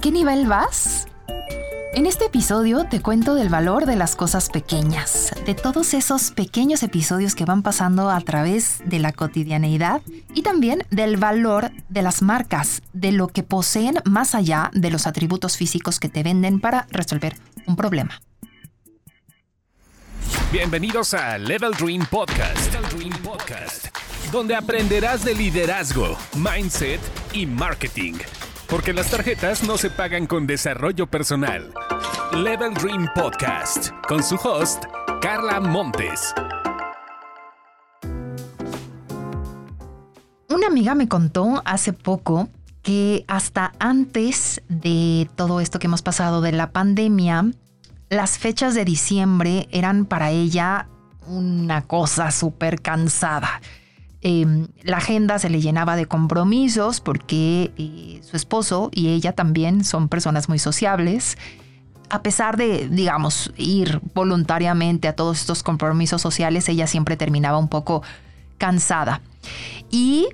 qué nivel vas? En este episodio te cuento del valor de las cosas pequeñas, de todos esos pequeños episodios que van pasando a través de la cotidianeidad y también del valor de las marcas, de lo que poseen más allá de los atributos físicos que te venden para resolver un problema. Bienvenidos a Level Dream Podcast, Dream Podcast, donde aprenderás de liderazgo, mindset y marketing porque las tarjetas no se pagan con desarrollo personal. Level Dream Podcast, con su host, Carla Montes. Una amiga me contó hace poco que hasta antes de todo esto que hemos pasado de la pandemia, las fechas de diciembre eran para ella una cosa súper cansada. Em, la agenda se le llenaba de compromisos porque eh, su esposo y ella también son personas muy sociables. A pesar de, digamos, ir voluntariamente a todos estos compromisos sociales, ella siempre terminaba un poco cansada. Y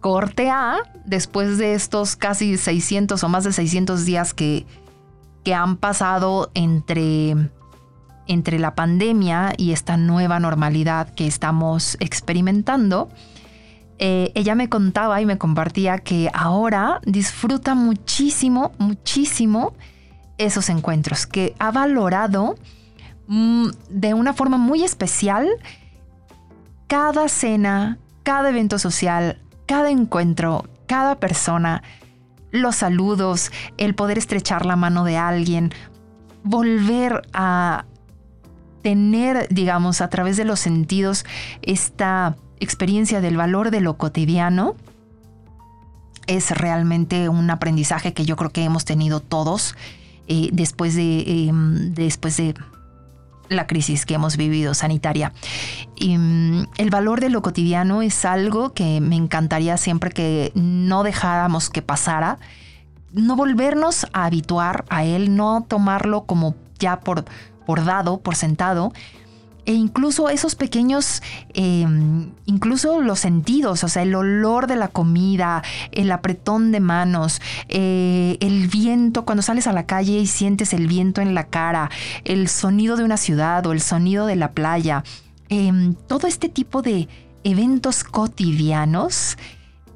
corte A, después de estos casi 600 o más de 600 días que, que han pasado entre entre la pandemia y esta nueva normalidad que estamos experimentando, eh, ella me contaba y me compartía que ahora disfruta muchísimo, muchísimo esos encuentros, que ha valorado mm, de una forma muy especial cada cena, cada evento social, cada encuentro, cada persona, los saludos, el poder estrechar la mano de alguien, volver a, tener, digamos, a través de los sentidos esta experiencia del valor de lo cotidiano es realmente un aprendizaje que yo creo que hemos tenido todos eh, después, de, em, después de la crisis que hemos vivido sanitaria. Y, mm, el valor de lo cotidiano es algo que me encantaría siempre que no dejáramos que pasara, no volvernos a habituar a él, no tomarlo como ya por por dado, por sentado, e incluso esos pequeños, em, incluso los sentidos, o sea, el olor de la comida, el apretón de manos, eh, el viento, cuando sales a la calle y sientes el viento en la cara, el sonido de una ciudad o el sonido de la playa, em, todo este tipo de eventos cotidianos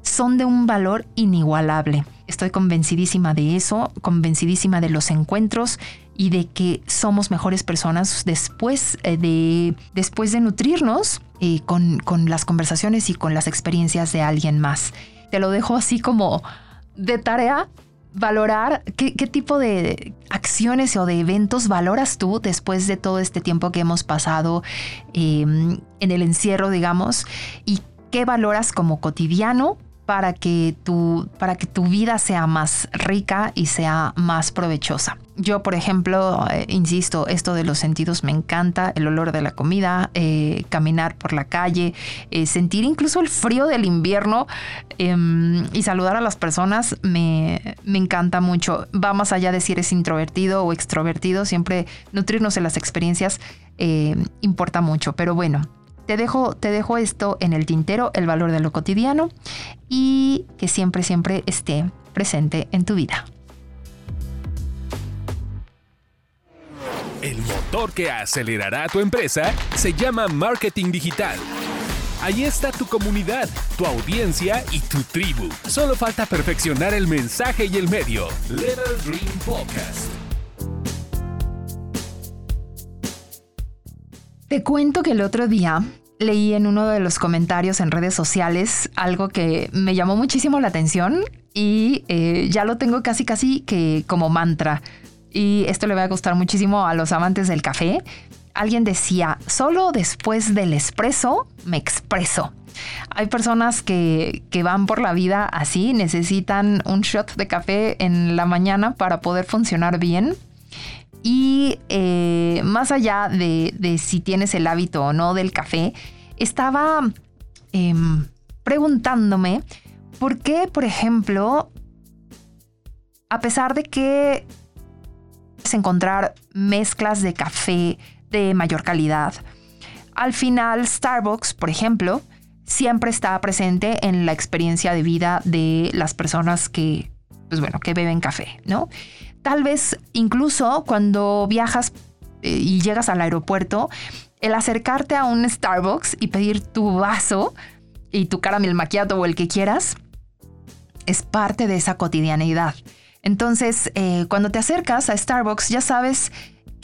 son de un valor inigualable. Estoy convencidísima de eso, convencidísima de los encuentros y de que somos mejores personas después eh, de, después de nutrirnos eh, con, con las conversaciones y con las experiencias de alguien más. Te lo dejo así como de tarea valorar qué, tipo de acciones o de eventos valoras tú después de todo este tiempo que hemos pasado em, en el encierro, digamos, y qué valoras como cotidiano para que, tu, para que tu vida sea más rica y sea más provechosa. Yo, por ejemplo, eh, insisto, esto de los sentidos me encanta, el olor de la comida, eh, caminar por la calle, eh, sentir incluso el frío del invierno em, y saludar a las personas me, me encanta mucho. Va más allá de si eres introvertido o extrovertido, siempre nutrirnos de las experiencias importa mucho. Pero bueno, te dejo, te dejo esto en el tintero, el valor de lo cotidiano y que siempre, siempre esté presente en tu vida. El motor que acelerará tu empresa se llama marketing digital. Ahí está tu comunidad, tu audiencia y tu tribu. Solo falta perfeccionar el mensaje y el medio. Level Dream Podcast. Te cuento que el otro día leí en uno de los comentarios en redes sociales algo que me llamó muchísimo la atención y eh, ya lo tengo casi casi que como mantra. Y esto le va a gustar muchísimo a los amantes del café. Alguien decía, solo después del espresso me expreso. Hay personas que, que, van por la vida así, necesitan un shot de café en la mañana para poder funcionar bien. Y eh, más allá de, si tienes el hábito o no del café, estaba em, preguntándome por qué, por ejemplo, a pesar de que es encontrar mezclas de café de mayor calidad, al final Starbucks, por ejemplo, siempre está presente en la experiencia de vida de las personas que pues bueno, que beben café, ¿no? Tal vez incluso cuando viajas eh, y llegas al aeropuerto, el acercarte a un Starbucks y pedir tu vaso y tu caramel maquiato o el que quieras, es parte de esa cotidianeidad. Entonces, eh, cuando te acercas a Starbucks, ya sabes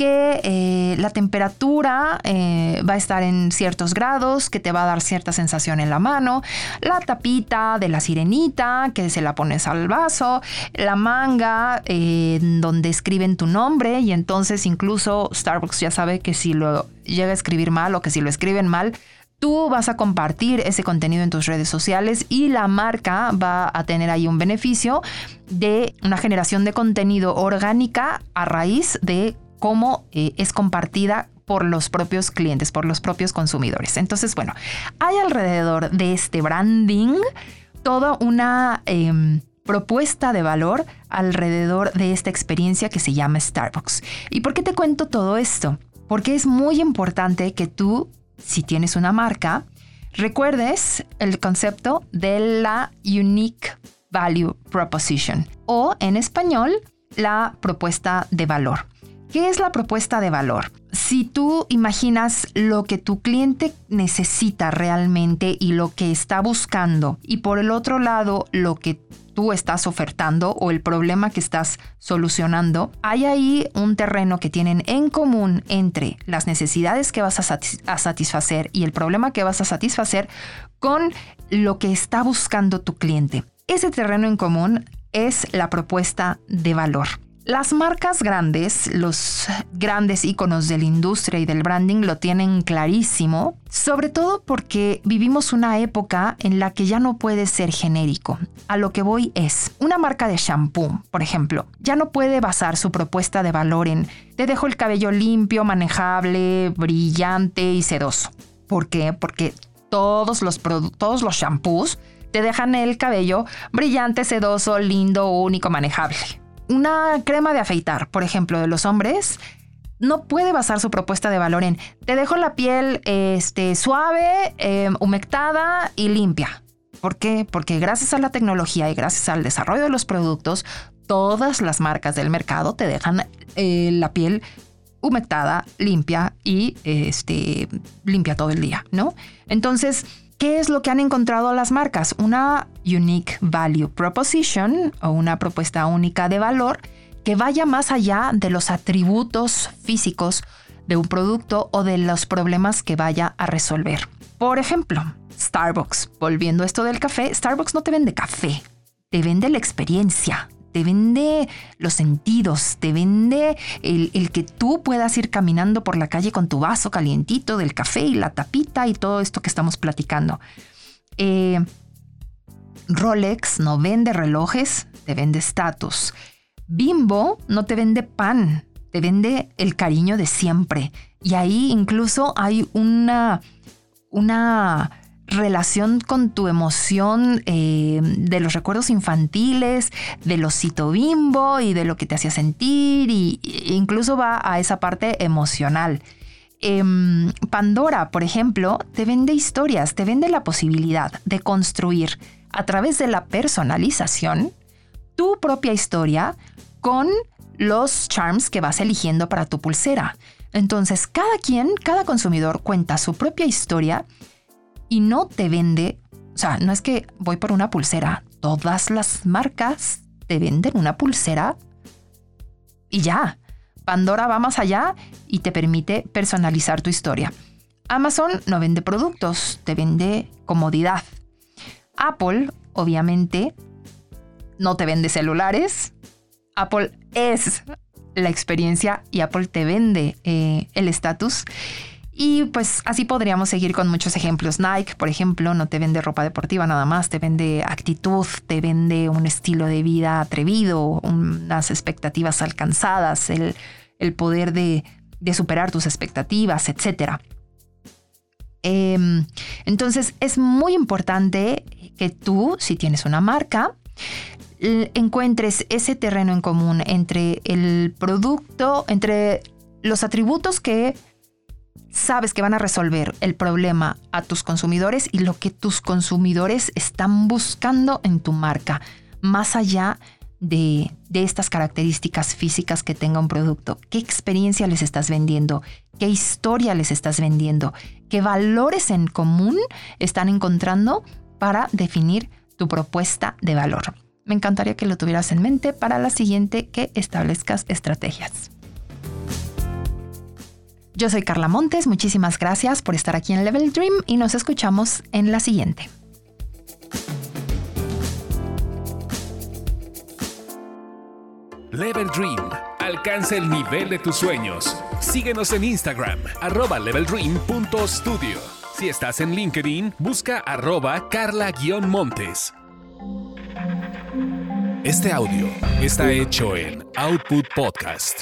que eh, la temperatura eh, va a estar en ciertos grados, que te va a dar cierta sensación en la mano, la tapita de la sirenita, que se la pones al vaso, la manga donde escriben tu nombre. Y entonces incluso Starbucks ya sabe que si lo llega a escribir mal o que si lo escriben mal, Tú vas a compartir ese contenido en tus redes sociales y la marca va a tener ahí un beneficio de una generación de contenido orgánica a raíz de cómo eh, es compartida por los propios clientes, por los propios consumidores. Entonces, bueno, hay alrededor de este branding toda una em, propuesta de valor alrededor de esta experiencia que se llama Starbucks. ¿Y por qué te cuento todo esto? Porque es muy importante que tú si tienes una marca, recuerdes el concepto de la Unique Value Proposition o en español, la propuesta de valor. ¿Qué es la propuesta de valor? Si tú imaginas lo que tu cliente necesita realmente y lo que está buscando y por el otro lado lo que tú estás ofertando o el problema que estás solucionando, hay ahí un terreno que tienen en común entre las necesidades que vas a, satisfacer y el problema que vas a satisfacer con lo que está buscando tu cliente. Ese terreno en común es la propuesta de valor. Las marcas grandes, los grandes iconos de la industria y del branding lo tienen clarísimo, sobre todo porque vivimos una época en la que ya no puede ser genérico. A lo que voy es, una marca de shampoo, por ejemplo, ya no puede basar su propuesta de valor en te dejo el cabello limpio, manejable, brillante y sedoso. ¿Por qué? Porque todos los, todos los shampoos te dejan el cabello brillante, sedoso, lindo, único, manejable una crema de afeitar, por ejemplo, de los hombres, no puede basar su propuesta de valor en te dejo la piel este, suave, em, humectada y limpia. ¿Por qué? Porque gracias a la tecnología y gracias al desarrollo de los productos, todas las marcas del mercado te dejan eh, la piel humectada, limpia y este, limpia todo el día, ¿no? Entonces, ¿Qué es lo que han encontrado las marcas? Una Unique Value Proposition o una propuesta única de valor que vaya más allá de los atributos físicos de un producto o de los problemas que vaya a resolver. Por ejemplo, Starbucks, volviendo a esto del café, Starbucks no te vende café, te vende la experiencia, te vende los sentidos, te vende el, que tú puedas ir caminando por la calle con tu vaso calientito del café y la tapita y todo esto que estamos platicando. Eh, Rolex no vende relojes, te vende estatus. Bimbo no te vende pan, te vende el cariño de siempre. Y ahí incluso hay una, una relación con tu emoción eh, de los recuerdos infantiles, de los cito bimbo y de lo que te hacía sentir, y, e incluso va a esa parte emocional. Em, Pandora, por ejemplo, te vende historias, te vende la posibilidad de construir a través de la personalización tu propia historia con los charms que vas eligiendo para tu pulsera. Entonces, cada quien, cada consumidor cuenta su propia historia y no te vende, o sea, no es que voy por una pulsera, todas las marcas te venden una pulsera y ya. Pandora va más allá y te permite personalizar tu historia. Amazon no vende productos, te vende comodidad. Apple, obviamente, no te vende celulares. Apple es la experiencia y Apple te vende eh, el estatus. Y pues así podríamos seguir con muchos ejemplos. Nike, por ejemplo, no te vende ropa deportiva nada más, te vende actitud, te vende un estilo de vida atrevido, unas expectativas alcanzadas, el, poder de, superar tus expectativas, etc. Em, entonces es muy importante que tú, si tienes una marca, encuentres ese terreno en común entre el producto, entre los atributos que sabes que van a resolver el problema a tus consumidores y lo que tus consumidores están buscando en tu marca, más allá de, de, estas características físicas que tenga un producto? ¿Qué experiencia les estás vendiendo? ¿Qué historia les estás vendiendo? ¿Qué valores en común están encontrando para definir tu propuesta de valor? Me encantaría que lo tuvieras en mente para la siguiente que establezcas estrategias. Yo soy Carla Montes, muchísimas gracias por estar aquí en Level Dream y nos escuchamos en la siguiente. Level Dream. Alcanza el nivel de tus sueños. Síguenos en Instagram, arroba leveldream.studio. Si estás en LinkedIn, busca arroba carla-montes. Este audio está hecho en Output Podcast.